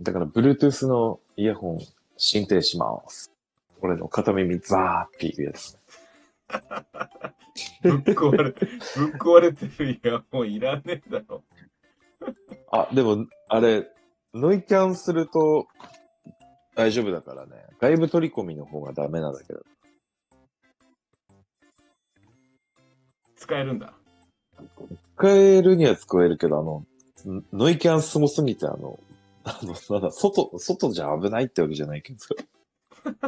だから、Bluetooth のイヤホン申請します。これの片耳ザーっていうやつ。ぶっ壊れ、ぶっ壊れてるイヤホンいらねえだろ。あ、でも、あれ、ノイキャンすると大丈夫だからね。外部取り込みの方がダメなんだけど。使えるんだ。使えるには使えるけど、あの、ノイキャンすごすぎて、あの、あの、なんだ、外、外じゃ危ないってわけじゃないけど、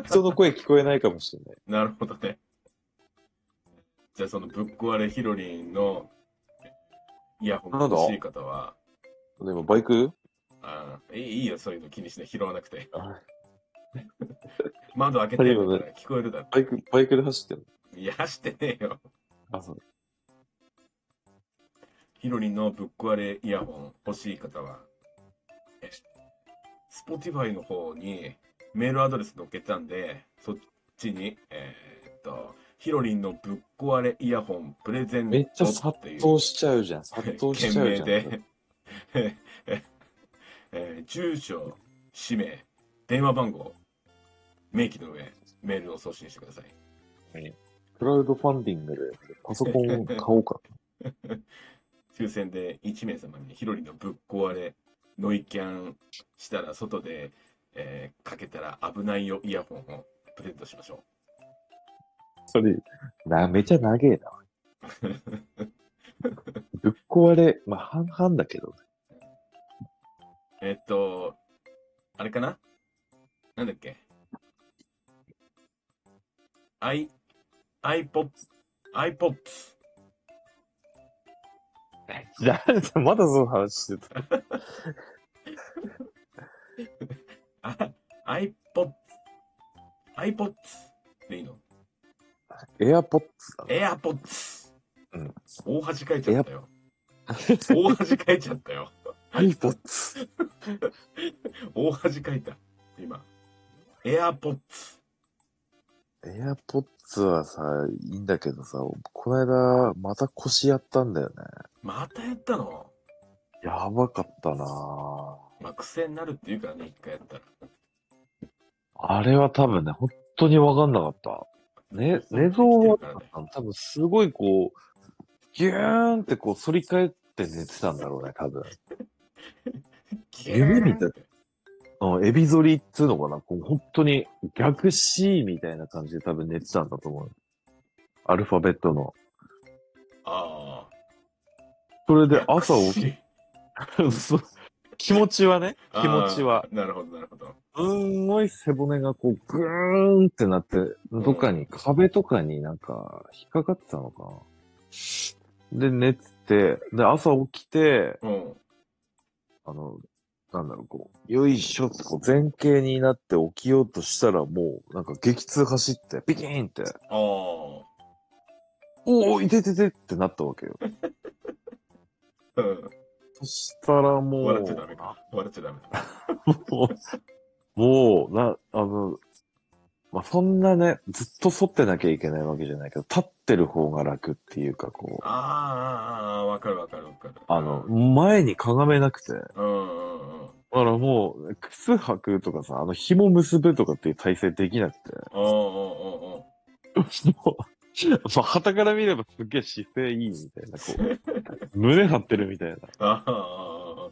人の声聞こえないかもしれない。なるほどね。じゃあそのぶっ壊れヒロリンのイヤホンが欲しい方は、でも、バイク？あいいいいよ、そういうの気にしない。拾わなくて。あ 窓開けてるから聞こえるだろ。バイク、バイクで走ってるいや、してねえよ。あ、そう。ヒロリンのぶっ壊れイヤホン欲しい方は、え Spotify の方にメールアドレス載っけたんで、そっちに、えーっと、ヒロリンのぶっ壊れイヤホンプレゼントめっちゃ殺っていう到しちゃうじゃん。殺到しちゃうじゃん。で、え えー住所、氏名、電話番号、明記の上、メールを送信してください。クラウドファンディングでパソコン買おうか。抽選で1名様にヒロリのぶっ壊れ、ノイキャンしたら外で、えーかけたら危ないよイヤホンをプレゼントしましょそれ、な、めちゃ長えな。ぶっ壊れ、まあ、半々だけど。う。えっと、あれかな？なんだっけ ?i、iPod、iPod。まだその話してた。あ、iPod、iPod でいいの？エアポッツだね。?AirPods。うん。大恥かいちゃったよ。大恥かいちゃったよ。アイポッツ。大恥かいた。今。AirPods。エアポッツはさ、いいんだけどさ、この間、また腰やったんだよね。またやったの？やばかったなぁまあ、癖になるって言うからね、一回やったら。あれは多分ね、本当にわかんなかった。ね、寝相は、多分すごいこう、ギューンってこう反り返って寝てたんだろうね、多分。夢みたいい。うん、エビ反りっつうのかなこう本当に逆 C みたいな感じで多分寝てたんだと思う。アルファベットの。あそれあ。で朝起き、そう気持ちはね、気持ちは。なるほど、なるほど。すんごい背骨がこう、ぐーんってなって、どっかに、壁とかになんか、引っかかってたのかな。で、寝てて、で、朝起きて、うん。あの、なんだろう、こう、よいしょってこう前傾になって起きようとしたらもう、なんか激痛走って、ピキーンって、ああ。おお、いてててってなったわけよ。うん。そしたらもう、笑っちゃダメか。笑っちゃダメだ。もう、もう、な、あの、まあ、そんなね、ずっと反ってなきゃいけないわけじゃないけど、立ってる方が楽っていうか、こう、ああ、ああ、わかるわかるわかる。あの、前にかがめなくて、だうんうんうん。からもう、靴履くとかさ、あの、紐結ぶとかっていう体勢できなくて、うんうんうんうん。もう、まあ、旗から見ればすっげえ姿勢いいみたいな、こう、胸張ってるみたいな。ああ、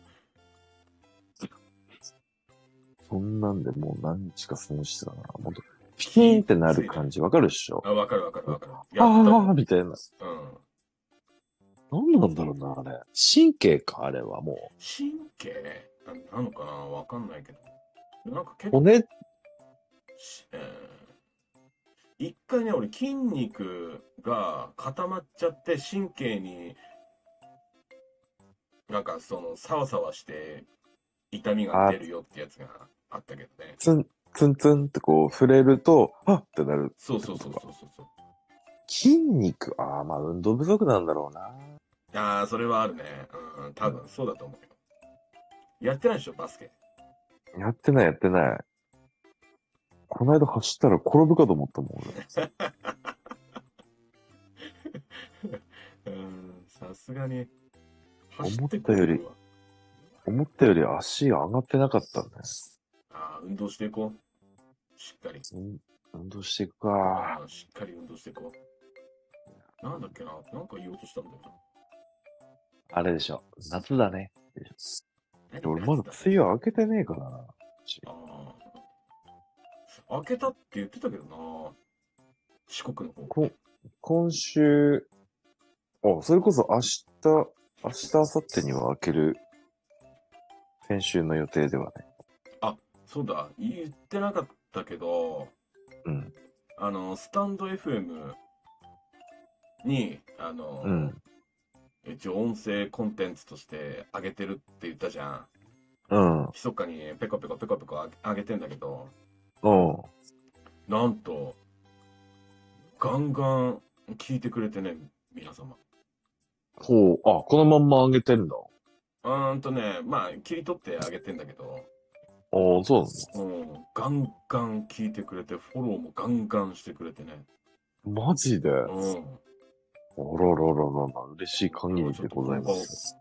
そんなんでもう何日か過ごしてたな。ほんと、ピキーンってなる感じわかるっしょ？あ、わかるわかるわかる。やったああーみたいな。うん。何なんだろうな、あれ。神経か、あれはも神経？ななのかな？わかんないけど。なんか結う。構、骨、しえー一回ね、俺筋肉が固まっちゃって神経に、なんかその、サワサワして痛みが出るよってやつがあったけどね。ツン、ツンツンってこう触れると、はっってなる。そうそうそうそうそうそう。筋肉、ああ、まあ運動不足なんだろうな。ああ、それはあるね。うん、多分そうだと思うよ。やってないでしょ、バスケ。やってない、やってない。この間走ったら転ぶかと思ったもん、俺。うん、さすがに。思ったより思ったより足上がってなかったね。ああ、運動していこう。しっかり。うん運動していくか。しっかり運動していこう。なんだっけななんか言おうとしたんだよあれでしょ。夏だね。な。俺まだ梅雨明けてねえからな。ああ。開けたって言ってたけどな。四国の方。こ今週、あ、それこそ明日、明日、明後日には開ける、先週の予定ではね。そうだ、言ってなかったけど、うん。あの、スタンド FM に、あの、うん。一応音声コンテンツとして上げてるって言ったじゃん。うん。密かにペコペコペコペコ上げてんだけど、うん。なんと、ガンガン聞いてくれてね、皆様。ほう。あ、このまんま上げてんだ。うーんとね、まあ、切り取ってあげてんだけど、ああ、そうなうん、ガンガン聞いてくれて、フォローもガンガンしてくれてね。のマジで？あららうん。ららら、嬉しい限りでございます。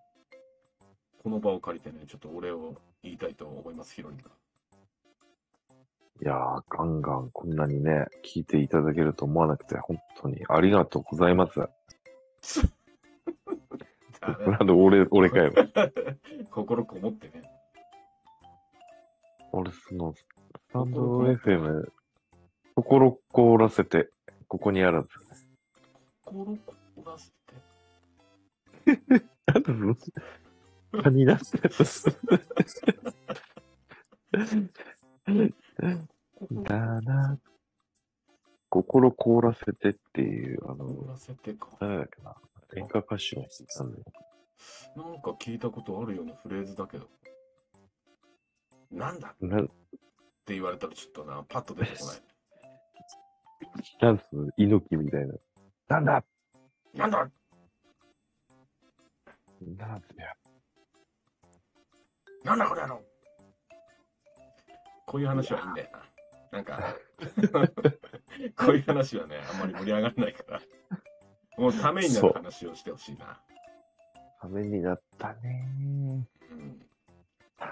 この場を借りてね、ちょっとお礼を言いたいと思います、ヒロニが。いやー、ガンガンこんなにね、聞いていただけると思わなくて、本当にありがとうございます。なんで俺、俺かよ。心こもってね。俺、その、スタンド FM、心凍らせて、ここにあるんです心こらせて。なんでその、蚊になってるだな。心凍らせてっていう、あ凍の、らせてか。誰だっけな。演歌歌手の人なんだよ。なんか聞いたことあるようなフレーズだけど。なんだ？っな、て言われたらちょっとな、パッと出てこない。なんつうの、猪木みたいな。なんだ？なんだ？なんだよ。なんだこれやろこういう話はいいんだよな。なんか、こういう話はね、あんまり盛り上がらないから。もうためになる話をしてほしいな。ためになったねうん、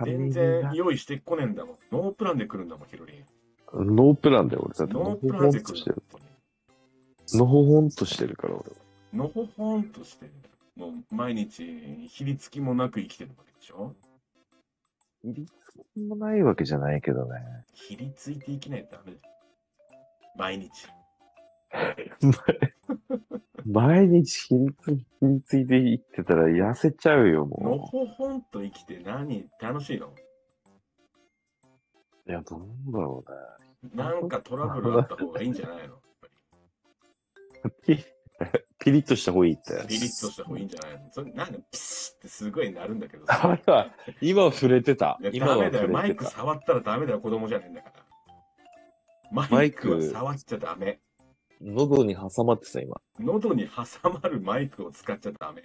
全然な用意してこねえんだもん。ノープランで来るんだもん、ヒロリン。ノープランで俺だって、ノープランで来るのほほんとしてるから、俺は。のほほんとしてる。もう毎日、ひりつきもなく生きてるわけでしょ？いりつもないわけじゃないけどね。ひりついて生きないとダメだよ。毎日。毎日ひりつ、ひりついて生きてたら痩せちゃうよ、のもほほんと生きて何楽しいの？う。いや、どうだろうね。なんかトラブルあった方がいいんじゃないの？やっぱピピリッとした方がいいって。りピリッとした方がいいんじゃないの？それなんかピシッってすごいなるんだけどあさ。ら、今触れてたいや。今はダメだよ。触れてた。マイク触ったらダメだよ。子供じゃねえんだから。ママイクイクは触っちゃダメ。喉に挟まってさ、今。喉に挟まるマイクを使っちゃダメ。